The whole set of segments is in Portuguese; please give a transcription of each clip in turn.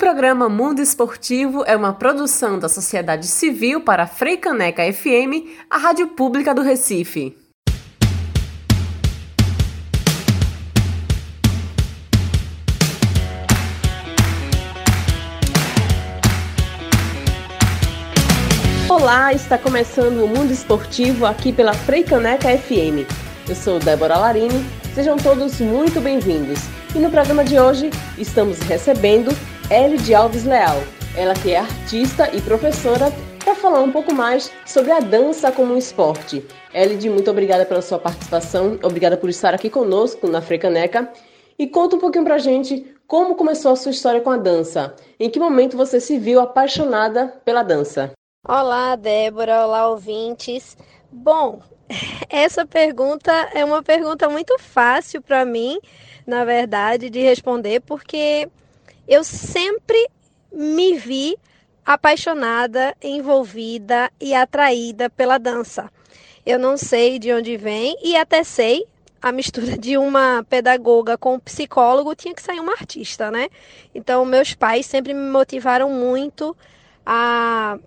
programa Mundo Esportivo é uma produção da sociedade civil para Freicaneca FM, a rádio pública do Recife. Olá, está começando o Mundo Esportivo aqui pela Freicaneca FM. Eu sou Débora Larini, sejam todos muito bem-vindos. E no programa de hoje estamos recebendo Elide Alves Leal, ela que é artista e professora, para falar um pouco mais sobre a dança como um esporte. Elide, muito obrigada pela sua participação, obrigada por estar aqui conosco na Frecaneca. E conta um pouquinho pra gente como começou a sua história com a dança. Em que momento você se viu apaixonada pela dança? Olá, Débora, olá, ouvintes. Bom, essa pergunta é uma pergunta muito fácil para mim, na verdade, de responder, porque eu sempre me vi apaixonada, envolvida e atraída pela dança. Eu não sei de onde vem e até sei a mistura de uma pedagoga com um psicólogo tinha que sair uma artista, né? Então meus pais sempre me motivaram muito a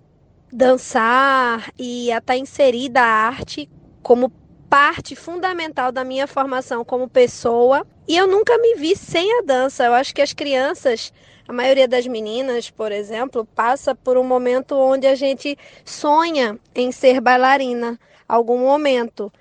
dançar e a estar inserida a arte como parte fundamental da minha formação como pessoa. E eu nunca me vi sem a dança. Eu acho que as crianças, a maioria das meninas, por exemplo, passa por um momento onde a gente sonha em ser bailarina, algum momento.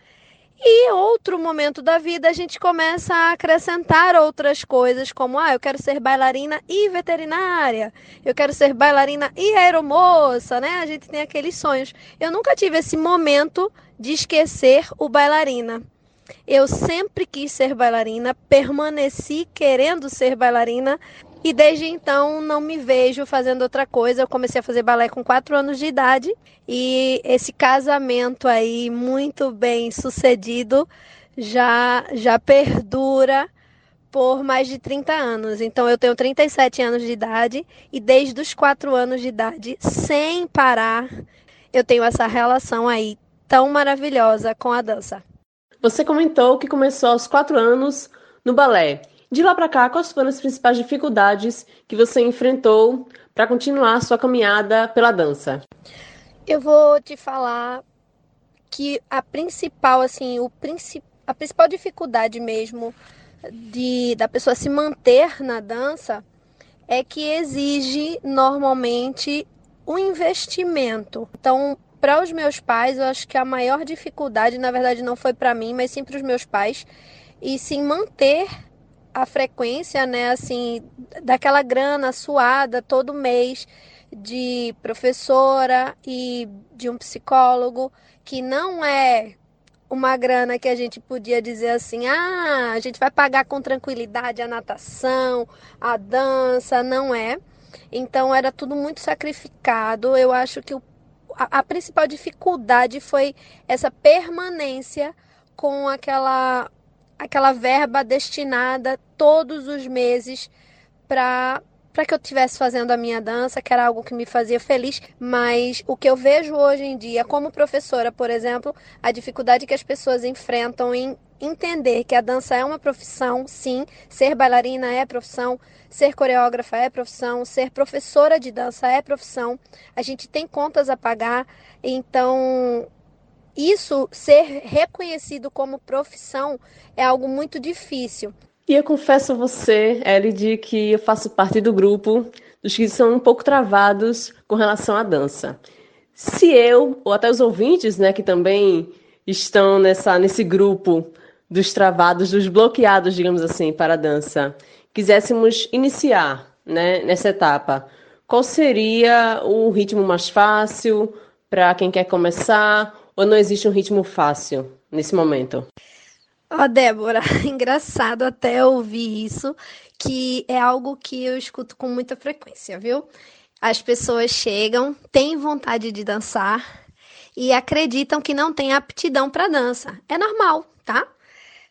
E outro momento da vida a gente começa a acrescentar outras coisas, como ah, eu quero ser bailarina e veterinária, eu quero ser bailarina e aeromoça, né? A gente tem aqueles sonhos. Eu nunca tive esse momento de esquecer o bailarina. Eu sempre quis ser bailarina, permaneci querendo ser bailarina e desde então não me vejo fazendo outra coisa. Eu comecei a fazer balé com 4 anos de idade e esse casamento aí muito bem sucedido já já perdura por mais de 30 anos. Então eu tenho 37 anos de idade e desde os 4 anos de idade, sem parar, eu tenho essa relação aí tão maravilhosa com a dança. Você comentou que começou aos 4 anos no balé. De lá para cá, quais foram as principais dificuldades que você enfrentou para continuar sua caminhada pela dança? Eu vou te falar que a principal, assim, o princip... a principal dificuldade mesmo de da pessoa se manter na dança é que exige normalmente um investimento. Então, para os meus pais, eu acho que a maior dificuldade, na verdade, não foi para mim, mas sim para os meus pais, e sim manter a frequência, né, assim, daquela grana suada todo mês de professora e de um psicólogo, que não é uma grana que a gente podia dizer assim: ah, a gente vai pagar com tranquilidade a natação, a dança, não é. Então era tudo muito sacrificado. Eu acho que o, a, a principal dificuldade foi essa permanência com aquela aquela verba destinada todos os meses para para que eu estivesse fazendo a minha dança, que era algo que me fazia feliz, mas o que eu vejo hoje em dia, como professora, por exemplo, a dificuldade que as pessoas enfrentam em entender que a dança é uma profissão, sim, ser bailarina é profissão, ser coreógrafa é profissão, ser professora de dança é profissão, a gente tem contas a pagar, então isso ser reconhecido como profissão é algo muito difícil. E eu confesso a você, Elide, que eu faço parte do grupo dos que são um pouco travados com relação à dança. Se eu, ou até os ouvintes, né, que também estão nessa, nesse grupo dos travados, dos bloqueados, digamos assim, para a dança, quiséssemos iniciar né, nessa etapa, qual seria o ritmo mais fácil para quem quer começar? Ou não existe um ritmo fácil nesse momento? Ó, oh, Débora, engraçado até ouvir isso, que é algo que eu escuto com muita frequência, viu? As pessoas chegam, têm vontade de dançar e acreditam que não têm aptidão para dança. É normal, tá?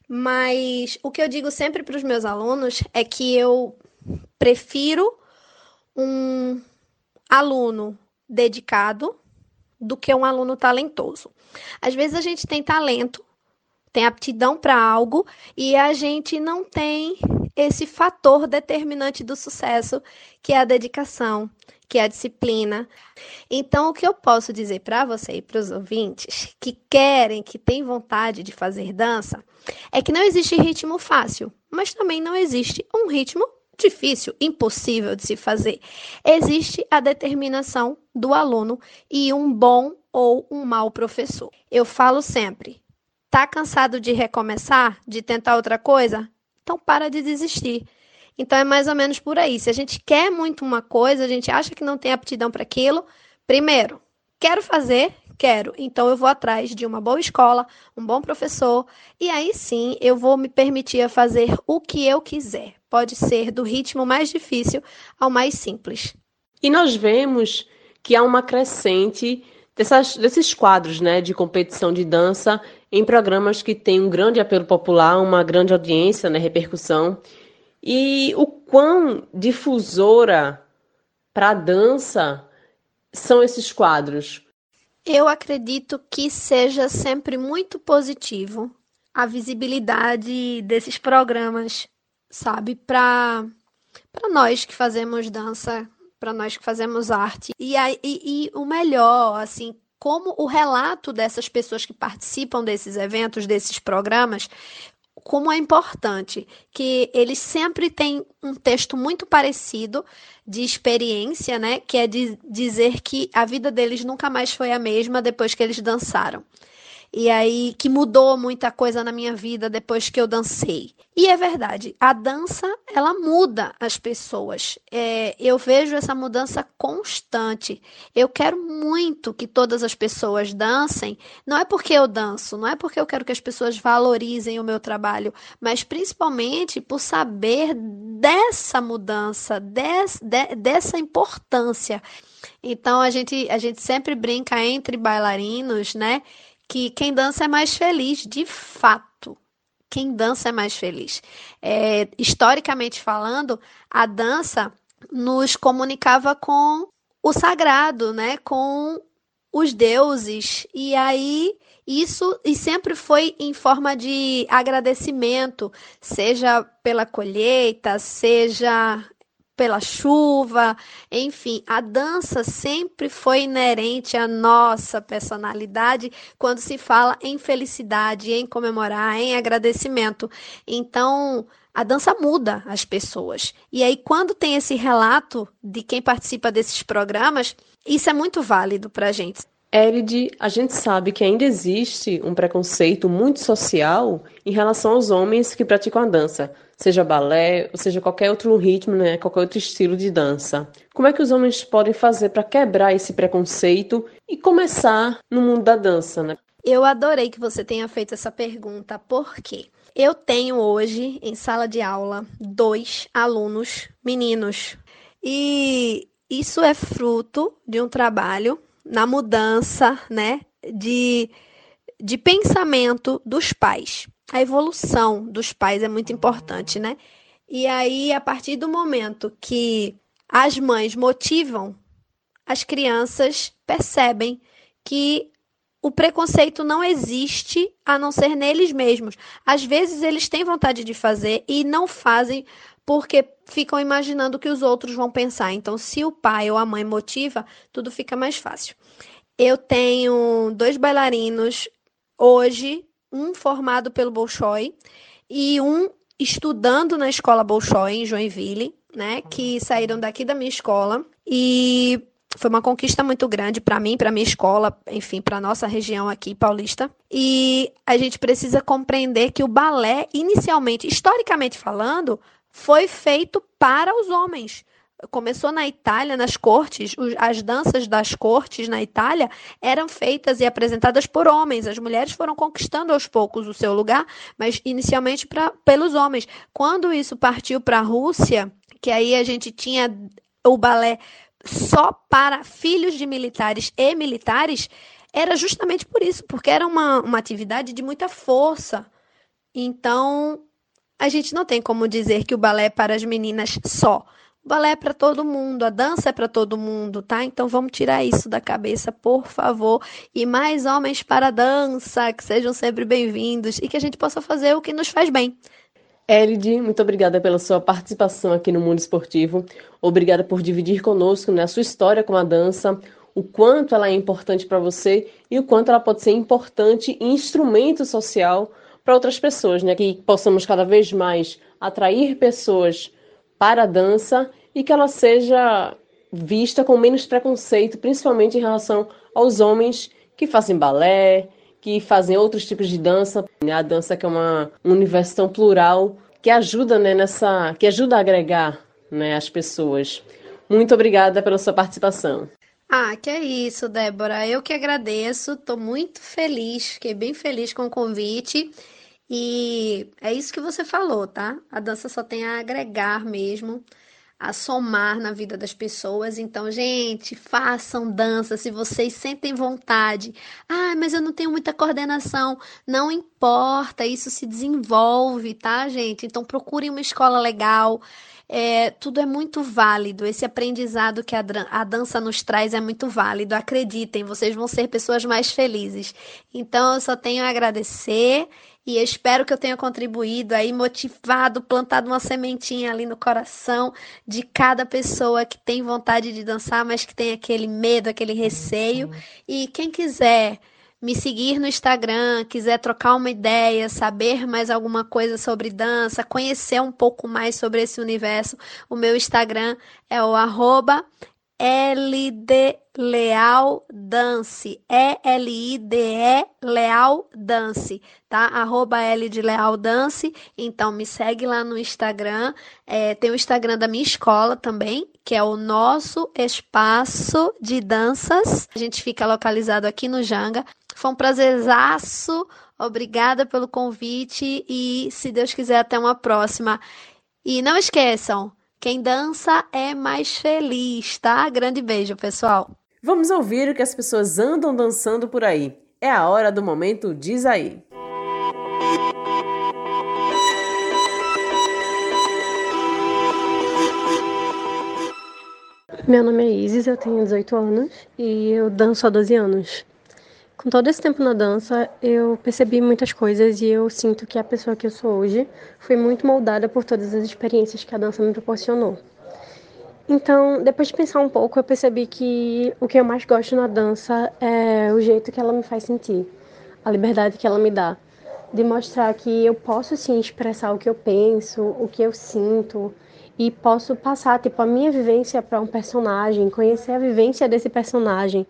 Mas o que eu digo sempre para os meus alunos é que eu prefiro um aluno dedicado do que um aluno talentoso. Às vezes a gente tem talento, tem aptidão para algo e a gente não tem esse fator determinante do sucesso, que é a dedicação, que é a disciplina. Então, o que eu posso dizer para você e para os ouvintes que querem, que têm vontade de fazer dança, é que não existe ritmo fácil, mas também não existe um ritmo difícil, impossível de se fazer. Existe a determinação do aluno e um bom ou um mau professor. Eu falo sempre: tá cansado de recomeçar, de tentar outra coisa? Então para de desistir. Então é mais ou menos por aí. Se a gente quer muito uma coisa, a gente acha que não tem aptidão para aquilo, primeiro, quero fazer, quero. Então eu vou atrás de uma boa escola, um bom professor, e aí sim eu vou me permitir fazer o que eu quiser. Pode ser do ritmo mais difícil ao mais simples. E nós vemos que há uma crescente dessas, desses quadros né, de competição de dança em programas que têm um grande apelo popular, uma grande audiência, né, repercussão. E o quão difusora para a dança são esses quadros? Eu acredito que seja sempre muito positivo a visibilidade desses programas, sabe, para para nós que fazemos dança, para nós que fazemos arte. E, e, e o melhor, assim, como o relato dessas pessoas que participam desses eventos, desses programas, como é importante que eles sempre têm um texto muito parecido de experiência, né? Que é de dizer que a vida deles nunca mais foi a mesma depois que eles dançaram e aí que mudou muita coisa na minha vida depois que eu dancei. E é verdade, a dança ela muda as pessoas. É, eu vejo essa mudança constante. Eu quero muito que todas as pessoas dancem. Não é porque eu danço, não é porque eu quero que as pessoas valorizem o meu trabalho, mas principalmente por saber dessa mudança, des, de, dessa importância. Então a gente, a gente sempre brinca entre bailarinos, né? Que quem dança é mais feliz, de fato. Quem dança é mais feliz. É, historicamente falando, a dança nos comunicava com o sagrado, né? Com os deuses. E aí isso e sempre foi em forma de agradecimento, seja pela colheita, seja pela chuva, enfim, a dança sempre foi inerente à nossa personalidade quando se fala em felicidade, em comemorar, em agradecimento. Então, a dança muda as pessoas. E aí, quando tem esse relato de quem participa desses programas, isso é muito válido para a gente. Elide, a gente sabe que ainda existe um preconceito muito social em relação aos homens que praticam a dança seja balé, ou seja qualquer outro ritmo, né, qualquer outro estilo de dança. Como é que os homens podem fazer para quebrar esse preconceito e começar no mundo da dança, né? Eu adorei que você tenha feito essa pergunta, porque eu tenho hoje em sala de aula dois alunos meninos. E isso é fruto de um trabalho na mudança, né, de, de pensamento dos pais a evolução dos pais é muito importante, né? E aí, a partir do momento que as mães motivam, as crianças percebem que o preconceito não existe a não ser neles mesmos. Às vezes eles têm vontade de fazer e não fazem porque ficam imaginando que os outros vão pensar. Então, se o pai ou a mãe motiva, tudo fica mais fácil. Eu tenho dois bailarinos hoje um formado pelo Bolshoi e um estudando na escola Bolshoi em Joinville, né, que saíram daqui da minha escola e foi uma conquista muito grande para mim, para minha escola, enfim, para nossa região aqui paulista. E a gente precisa compreender que o balé, inicialmente, historicamente falando, foi feito para os homens começou na Itália, nas cortes, as danças das cortes na Itália eram feitas e apresentadas por homens. As mulheres foram conquistando aos poucos o seu lugar, mas inicialmente pra, pelos homens. Quando isso partiu para a Rússia, que aí a gente tinha o balé só para filhos de militares e militares, era justamente por isso, porque era uma, uma atividade de muita força. Então, a gente não tem como dizer que o balé é para as meninas só. O balé é para todo mundo, a dança é para todo mundo, tá? Então vamos tirar isso da cabeça, por favor. E mais homens para a dança, que sejam sempre bem-vindos e que a gente possa fazer o que nos faz bem. Elide, muito obrigada pela sua participação aqui no Mundo Esportivo. Obrigada por dividir conosco né, a sua história com a dança, o quanto ela é importante para você e o quanto ela pode ser importante e instrumento social para outras pessoas, né? Que possamos cada vez mais atrair pessoas para a dança e que ela seja vista com menos preconceito, principalmente em relação aos homens que fazem balé, que fazem outros tipos de dança. A dança que é uma, um universo tão plural que ajuda né, nessa, que ajuda a agregar né, as pessoas. Muito obrigada pela sua participação. Ah, que é isso, Débora. Eu que agradeço. Estou muito feliz, fiquei bem feliz com o convite. E é isso que você falou, tá? A dança só tem a agregar mesmo a somar na vida das pessoas. Então, gente, façam dança se vocês sentem vontade. Ah, mas eu não tenho muita coordenação. Não importa, isso se desenvolve, tá, gente? Então, procurem uma escola legal. É, tudo é muito válido. Esse aprendizado que a, a dança nos traz é muito válido. Acreditem, vocês vão ser pessoas mais felizes. Então, eu só tenho a agradecer e espero que eu tenha contribuído aí, motivado, plantado uma sementinha ali no coração de cada pessoa que tem vontade de dançar, mas que tem aquele medo, aquele receio. E quem quiser me seguir no Instagram, quiser trocar uma ideia, saber mais alguma coisa sobre dança, conhecer um pouco mais sobre esse universo, o meu Instagram é o arroba LD Leal Dance, E-L-I-D-E Leal Dance, tá? Arroba L de Leal Dance. Então me segue lá no Instagram. É, tem o Instagram da minha escola também, que é o nosso espaço de danças. A gente fica localizado aqui no Janga. Foi um prazerzaço. Obrigada pelo convite e, se Deus quiser, até uma próxima. E não esqueçam, quem dança é mais feliz, tá? Grande beijo, pessoal. Vamos ouvir o que as pessoas andam dançando por aí. É a hora do momento Diz aí. Meu nome é Isis, eu tenho 18 anos e eu danço há 12 anos. Com todo esse tempo na dança, eu percebi muitas coisas e eu sinto que a pessoa que eu sou hoje foi muito moldada por todas as experiências que a dança me proporcionou. Então, depois de pensar um pouco, eu percebi que o que eu mais gosto na dança é o jeito que ela me faz sentir, a liberdade que ela me dá, de mostrar que eu posso sim expressar o que eu penso, o que eu sinto e posso passar tipo a minha vivência para um personagem, conhecer a vivência desse personagem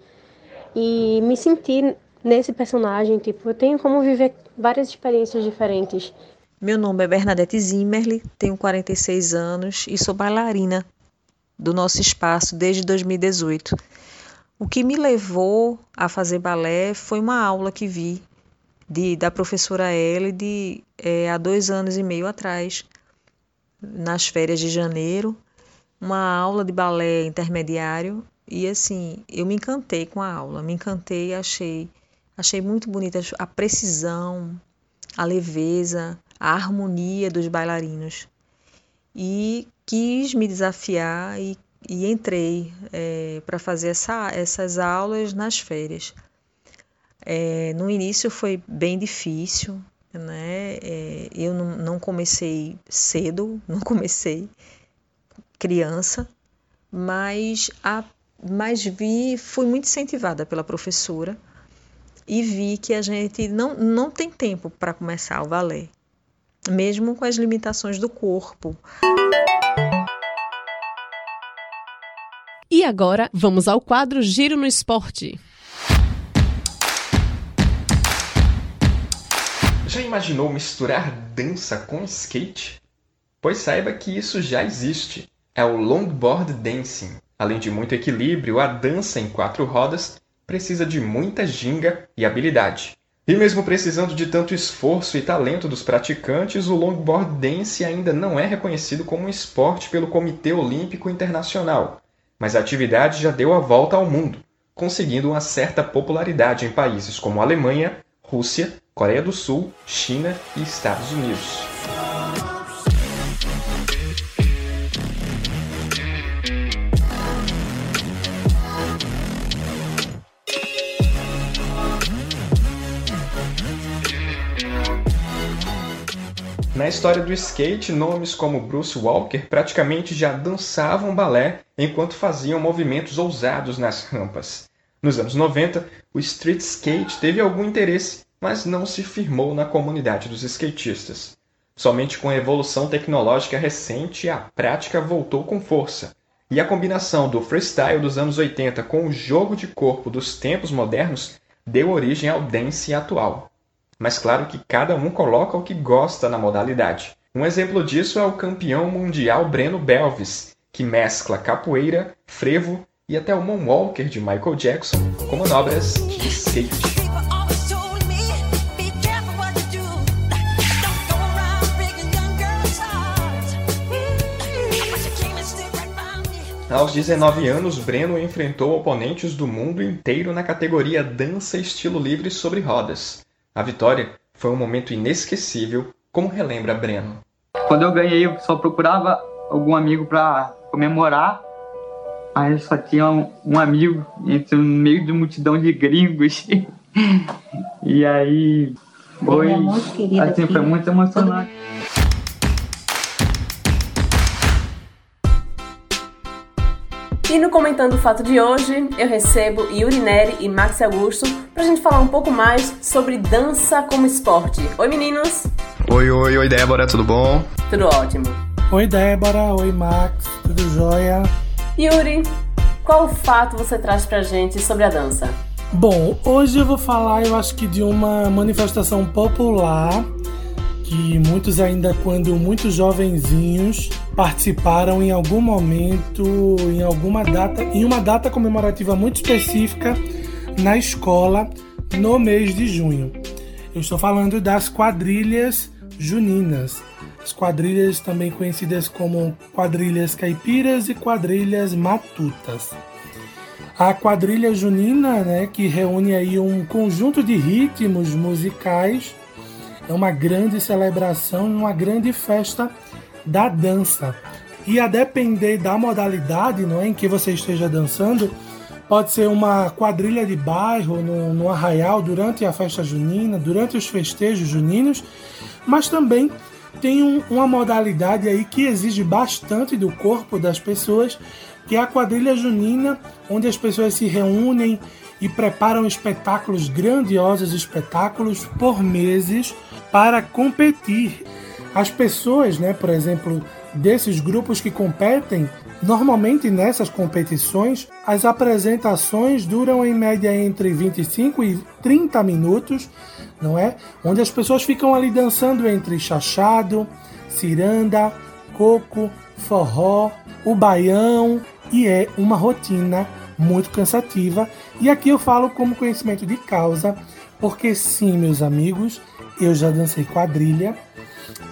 e me sentir nesse personagem. Tipo, eu tenho como viver várias experiências diferentes. Meu nome é Bernadette Zimmerli, tenho 46 anos e sou bailarina do nosso espaço desde 2018. O que me levou a fazer balé foi uma aula que vi de, da professora Elide é, há dois anos e meio atrás, nas férias de janeiro, uma aula de balé intermediário e assim, eu me encantei com a aula, me encantei, achei, achei muito bonita a precisão, a leveza, a harmonia dos bailarinos. E quis me desafiar e, e entrei é, para fazer essa, essas aulas nas férias. É, no início foi bem difícil, né? É, eu não, não comecei cedo, não comecei criança, mas a mas vi, fui muito incentivada pela professora e vi que a gente não, não tem tempo para começar o balé, mesmo com as limitações do corpo. E agora, vamos ao quadro Giro no Esporte. Já imaginou misturar dança com skate? Pois saiba que isso já existe. É o longboard dancing Além de muito equilíbrio, a dança em quatro rodas precisa de muita ginga e habilidade. E mesmo precisando de tanto esforço e talento dos praticantes, o longboard dance ainda não é reconhecido como um esporte pelo Comitê Olímpico Internacional, mas a atividade já deu a volta ao mundo, conseguindo uma certa popularidade em países como Alemanha, Rússia, Coreia do Sul, China e Estados Unidos. Na história do skate, nomes como Bruce Walker praticamente já dançavam balé enquanto faziam movimentos ousados nas rampas. Nos anos 90, o street skate teve algum interesse, mas não se firmou na comunidade dos skatistas. Somente com a evolução tecnológica recente, a prática voltou com força. E a combinação do freestyle dos anos 80 com o jogo de corpo dos tempos modernos deu origem ao dance atual. Mas claro que cada um coloca o que gosta na modalidade. Um exemplo disso é o campeão mundial Breno Belvis, que mescla capoeira, frevo e até o moonwalker de Michael Jackson com manobras de skate. Aos 19 anos, Breno enfrentou oponentes do mundo inteiro na categoria Dança Estilo Livre sobre rodas. A vitória foi um momento inesquecível, como relembra Breno. Quando eu ganhei, eu só procurava algum amigo para comemorar, mas só tinha um, um amigo entre no meio de multidão de gringos. e aí foi, assim, foi muito emocionante. E no Comentando o Fato de hoje, eu recebo Yuri Neri e Max Augusto pra gente falar um pouco mais sobre dança como esporte. Oi, meninos! Oi, oi, oi, Débora, tudo bom? Tudo ótimo. Oi, Débora, oi, Max, tudo jóia? Yuri, qual fato você traz pra gente sobre a dança? Bom, hoje eu vou falar, eu acho que de uma manifestação popular que muitos ainda quando muito jovenzinhos participaram em algum momento, em alguma data, em uma data comemorativa muito específica na escola no mês de junho. Eu estou falando das quadrilhas juninas. As quadrilhas também conhecidas como quadrilhas caipiras e quadrilhas matutas. A quadrilha junina, né, que reúne aí um conjunto de ritmos musicais é uma grande celebração, uma grande festa da dança. E a depender da modalidade não é, em que você esteja dançando, pode ser uma quadrilha de bairro no, no arraial durante a festa junina, durante os festejos juninos, mas também tem um, uma modalidade aí que exige bastante do corpo das pessoas, que é a quadrilha junina, onde as pessoas se reúnem e preparam espetáculos grandiosos, espetáculos por meses para competir. As pessoas, né, por exemplo, desses grupos que competem, normalmente nessas competições, as apresentações duram em média entre 25 e 30 minutos, não é? Onde as pessoas ficam ali dançando entre chachado, ciranda, coco, forró, o baião, e é uma rotina muito cansativa. E aqui eu falo como conhecimento de causa, porque sim, meus amigos, eu já dancei quadrilha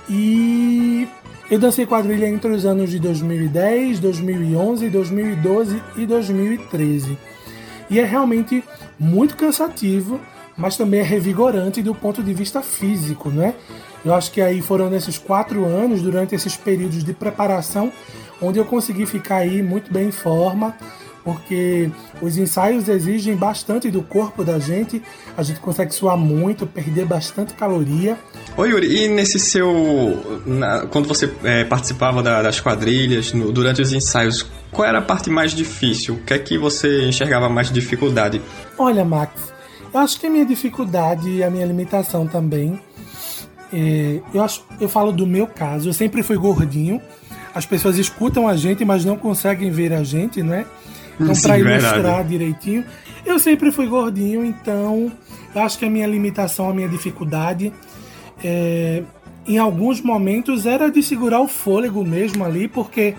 e eu dancei quadrilha entre os anos de 2010, 2011, 2012 e 2013. E é realmente muito cansativo, mas também é revigorante do ponto de vista físico, né? Eu acho que aí foram nesses quatro anos, durante esses períodos de preparação, onde eu consegui ficar aí muito bem em forma, porque os ensaios exigem bastante do corpo da gente, a gente consegue suar muito, perder bastante caloria. Oi Yuri, e nesse seu. Na, quando você é, participava da, das quadrilhas, no, durante os ensaios, qual era a parte mais difícil? O que é que você enxergava mais dificuldade? Olha, Max, eu acho que a minha dificuldade e a minha limitação também. É, eu, acho, eu falo do meu caso, eu sempre fui gordinho. As pessoas escutam a gente, mas não conseguem ver a gente, né? Então, para ilustrar direitinho, eu sempre fui gordinho, então acho que a minha limitação, a minha dificuldade, é, em alguns momentos era de segurar o fôlego mesmo ali, porque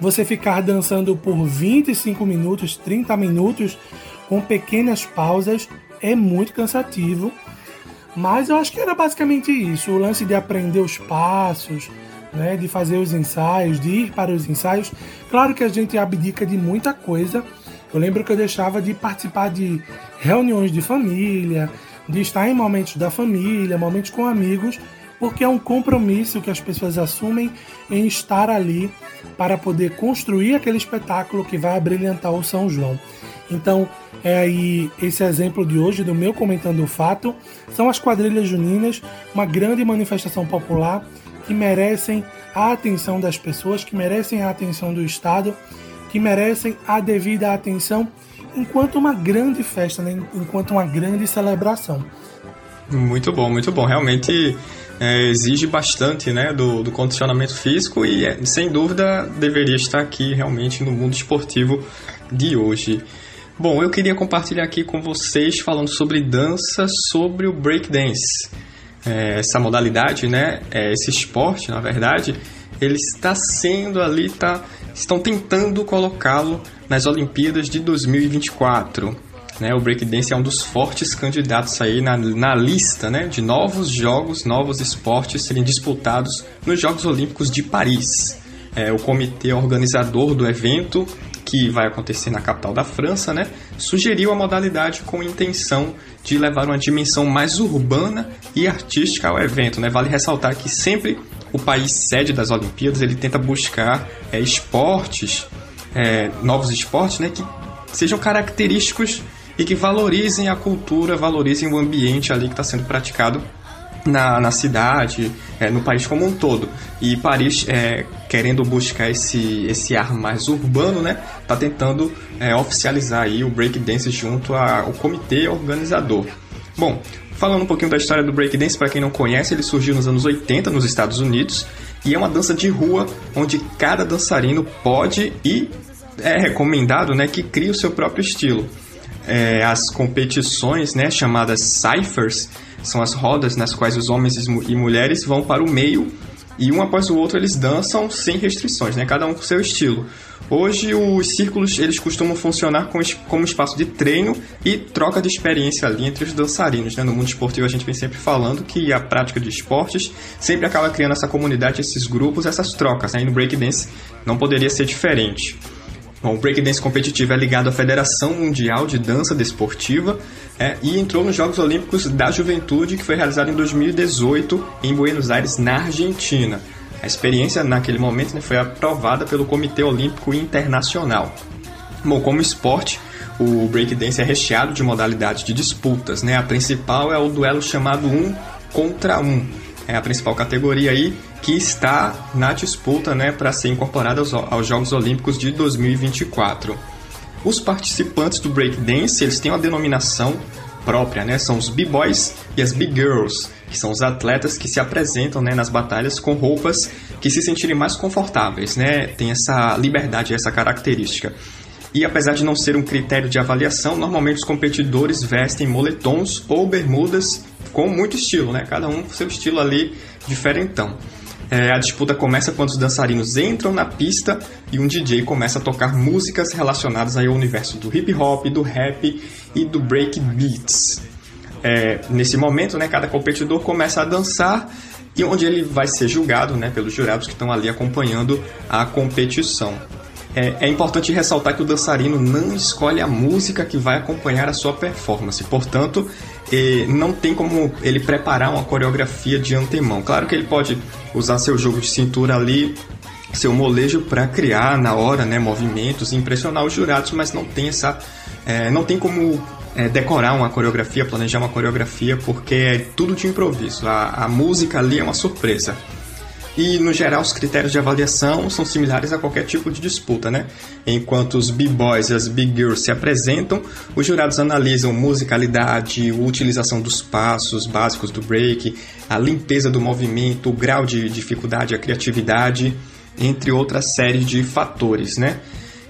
você ficar dançando por 25 minutos, 30 minutos, com pequenas pausas, é muito cansativo. Mas eu acho que era basicamente isso: o lance de aprender os passos, né, de fazer os ensaios, de ir para os ensaios. Claro que a gente abdica de muita coisa. Eu lembro que eu deixava de participar de reuniões de família, de estar em momentos da família, momentos com amigos, porque é um compromisso que as pessoas assumem em estar ali para poder construir aquele espetáculo que vai abrilhantar o São João. Então, é aí esse exemplo de hoje do meu comentando o fato, são as quadrilhas juninas, uma grande manifestação popular que merecem a atenção das pessoas, que merecem a atenção do Estado, que merecem a devida atenção enquanto uma grande festa, né? enquanto uma grande celebração. Muito bom, muito bom. Realmente é, exige bastante né, do, do condicionamento físico e, é, sem dúvida, deveria estar aqui realmente no mundo esportivo de hoje. Bom, eu queria compartilhar aqui com vocês falando sobre dança, sobre o breakdance. É, essa modalidade, né, é, esse esporte, na verdade, ele está sendo ali, tá, estão tentando colocá-lo nas Olimpíadas de 2024. Né, o breakdance é um dos fortes candidatos aí na, na lista né, de novos jogos, novos esportes serem disputados nos Jogos Olímpicos de Paris. É, o comitê organizador do evento, que vai acontecer na capital da França, né, sugeriu a modalidade com intenção de levar uma dimensão mais urbana e artística ao evento. Né? Vale ressaltar que sempre o país sede das Olimpíadas ele tenta buscar é, esportes, é, novos esportes, né, que sejam característicos e que valorizem a cultura, valorizem o ambiente ali que está sendo praticado na, na cidade, é, no país como um todo. E Paris, é, querendo buscar esse, esse ar mais urbano, né, está tentando é, oficializar aí o breakdance junto ao comitê organizador. Bom, falando um pouquinho da história do breakdance, para quem não conhece, ele surgiu nos anos 80 nos Estados Unidos e é uma dança de rua onde cada dançarino pode e é recomendado né, que crie o seu próprio estilo é, as competições, né, chamadas ciphers, são as rodas nas quais os homens e mulheres vão para o meio e um após o outro eles dançam sem restrições, né, cada um com seu estilo. Hoje os círculos eles costumam funcionar como espaço de treino e troca de experiência ali entre os dançarinos. Né? No mundo esportivo a gente vem sempre falando que a prática de esportes sempre acaba criando essa comunidade, esses grupos, essas trocas. Né? E no breakdance não poderia ser diferente. Bom, o breakdance competitivo é ligado à Federação Mundial de Dança Desportiva é, e entrou nos Jogos Olímpicos da Juventude, que foi realizado em 2018 em Buenos Aires, na Argentina. A experiência naquele momento né, foi aprovada pelo Comitê Olímpico Internacional. Bom, como esporte, o breakdance é recheado de modalidades de disputas. Né? A principal é o duelo chamado um contra um. É a principal categoria aí que está na disputa né, para ser incorporada aos, aos, Jogos Olímpicos de 2024. Os participantes do breakdance eles têm uma denominação própria, né? São os b-boys e as b-girls, que são os atletas que se apresentam né, nas batalhas com roupas que se sentirem mais confortáveis, né? Tem essa liberdade, essa característica. E apesar de não ser um critério de avaliação, normalmente os competidores vestem moletons ou bermudas com muito estilo, né? Cada um com seu estilo ali diferentão. É, a disputa começa quando os dançarinos entram na pista e um DJ começa a tocar músicas relacionadas ao universo do hip hop, do rap e do break beats. É, nesse momento, né, cada competidor começa a dançar e onde ele vai ser julgado né, pelos jurados que estão ali acompanhando a competição. É, é, importante ressaltar que o dançarino não escolhe a música que vai acompanhar a sua performance, portanto, não tem como ele preparar uma coreografia de antemão. Claro que ele pode usar seu jogo de cintura ali, seu molejo para criar na hora né, movimentos e impressionar os jurados, mas não tem essa. É, não tem como é, decorar uma coreografia, planejar uma coreografia, porque é tudo de improviso. A, a música ali é uma surpresa. E, no geral, os critérios de avaliação são similares a qualquer tipo de disputa, né? Enquanto os b-boys e as b-girls se apresentam, os jurados analisam musicalidade, utilização dos passos básicos do break, a limpeza do movimento, o grau de dificuldade, a criatividade, entre outras séries de fatores, né?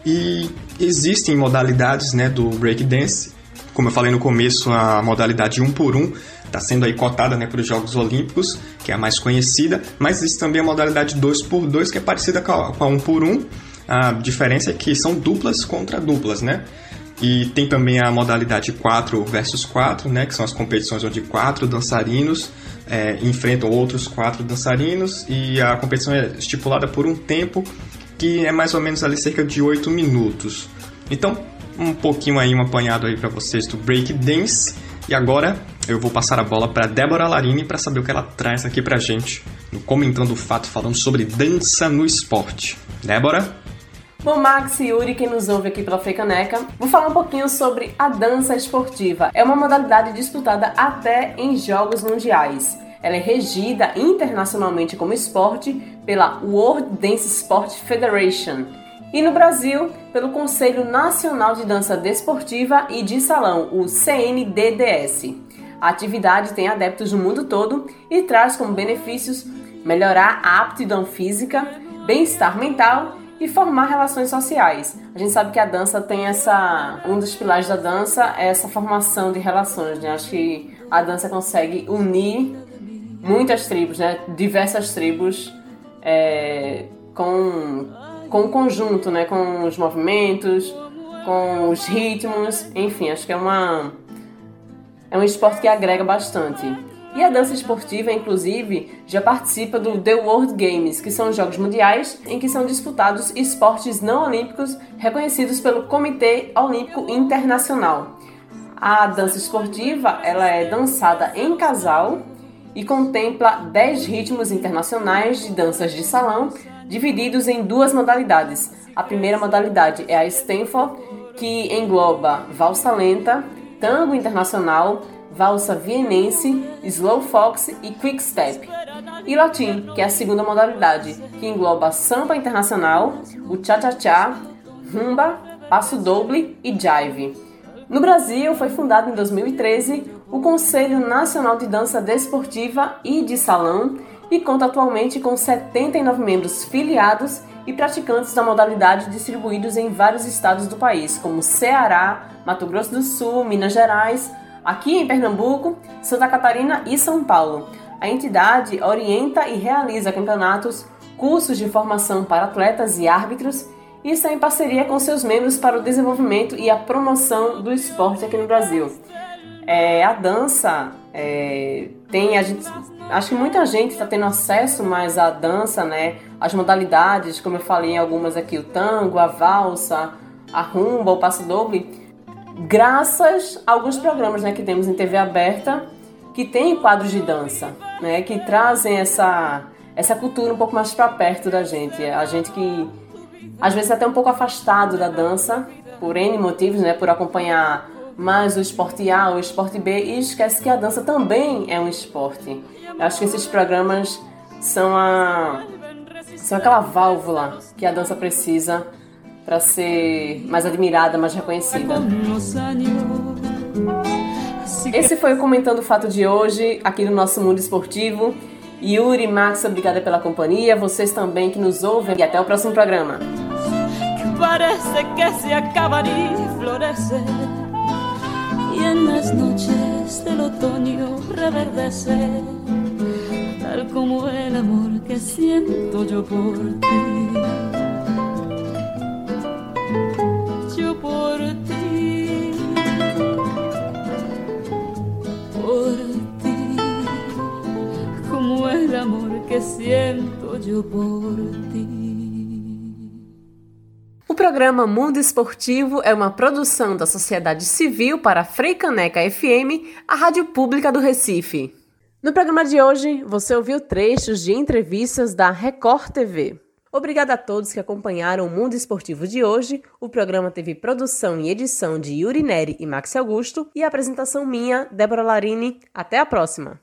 E existem modalidades né, do breakdance, como eu falei no começo, a modalidade 1 por 1 está sendo aí cotada né, para os Jogos Olímpicos, que é a mais conhecida, mas existe também a modalidade 2x2, que é parecida com a, com a 1x1. A diferença é que são duplas contra duplas, né? E tem também a modalidade 4 versus 4, né, que são as competições onde quatro dançarinos é, enfrentam outros quatro dançarinos e a competição é estipulada por um tempo que é mais ou menos ali cerca de 8 minutos. Então, um pouquinho aí, um apanhado aí para vocês do break dance. E agora eu vou passar a bola para Débora Larini para saber o que ela traz aqui pra gente no Comentando o Fato, falando sobre dança no esporte. Débora? Bom, Max e Yuri, quem nos ouve aqui pela Freicaneca, vou falar um pouquinho sobre a dança esportiva. É uma modalidade disputada até em jogos mundiais. ela é regida internacionalmente como esporte pela World Dance Sport Federation e no Brasil pelo Conselho Nacional de Dança Desportiva e de Salão, o CNDDS. A atividade tem adeptos no mundo todo e traz como benefícios melhorar a aptidão física, bem-estar mental e formar relações sociais. A gente sabe que a dança tem essa. Um dos pilares da dança é essa formação de relações, né? Acho que a dança consegue unir muitas tribos, né? Diversas tribos é, com, com o conjunto, né? Com os movimentos, com os ritmos, enfim, acho que é uma. É um esporte que agrega bastante. E a dança esportiva, inclusive, já participa do The World Games, que são jogos mundiais em que são disputados esportes não olímpicos reconhecidos pelo Comitê Olímpico Internacional. A dança esportiva ela é dançada em casal e contempla 10 ritmos internacionais de danças de salão, divididos em duas modalidades. A primeira modalidade é a Stanford, que engloba valsa lenta, tango internacional, valsa vienense, slow fox e quick step. E latim, que é a segunda modalidade, que engloba samba internacional, o cha-cha-cha, rumba, passo doble e jive. No Brasil, foi fundado em 2013 o Conselho Nacional de Dança Desportiva e de Salão e conta atualmente com 79 membros filiados e praticantes da modalidade distribuídos em vários estados do país, como Ceará, Mato Grosso do Sul, Minas Gerais, aqui em Pernambuco, Santa Catarina e São Paulo. A entidade orienta e realiza campeonatos, cursos de formação para atletas e árbitros, e está em parceria com seus membros para o desenvolvimento e a promoção do esporte aqui no Brasil. É, a dança é, tem a gente, acho que muita gente está tendo acesso mais à dança, né? As modalidades, como eu falei em algumas aqui, o tango, a valsa, a rumba, o passo doble graças a alguns programas né, que temos em TV aberta que tem quadros de dança, né, que trazem essa, essa cultura um pouco mais para perto da gente. A gente que às vezes é até um pouco afastado da dança por N motivos, né, por acompanhar mais o esporte A o esporte B e esquece que a dança também é um esporte. Eu acho que esses programas são a são aquela válvula que a dança precisa para ser mais admirada, mais reconhecida. Esse foi o Comentando o Fato de hoje, aqui no nosso Mundo Esportivo. Yuri, Max, obrigada pela companhia. Vocês também que nos ouvem. E até o próximo programa. Parece que se florecer y en las noches del otoño reverdece tal como el amor que siento yo por ti. por ti, por ti, como el amor que siento yo por ti. Programa Mundo Esportivo é uma produção da sociedade civil para a Freicaneca FM, a rádio pública do Recife. No programa de hoje, você ouviu trechos de entrevistas da Record TV. Obrigada a todos que acompanharam o Mundo Esportivo de hoje. O programa teve produção e edição de Yuri Neri e Max Augusto e apresentação minha, Débora Larini. Até a próxima!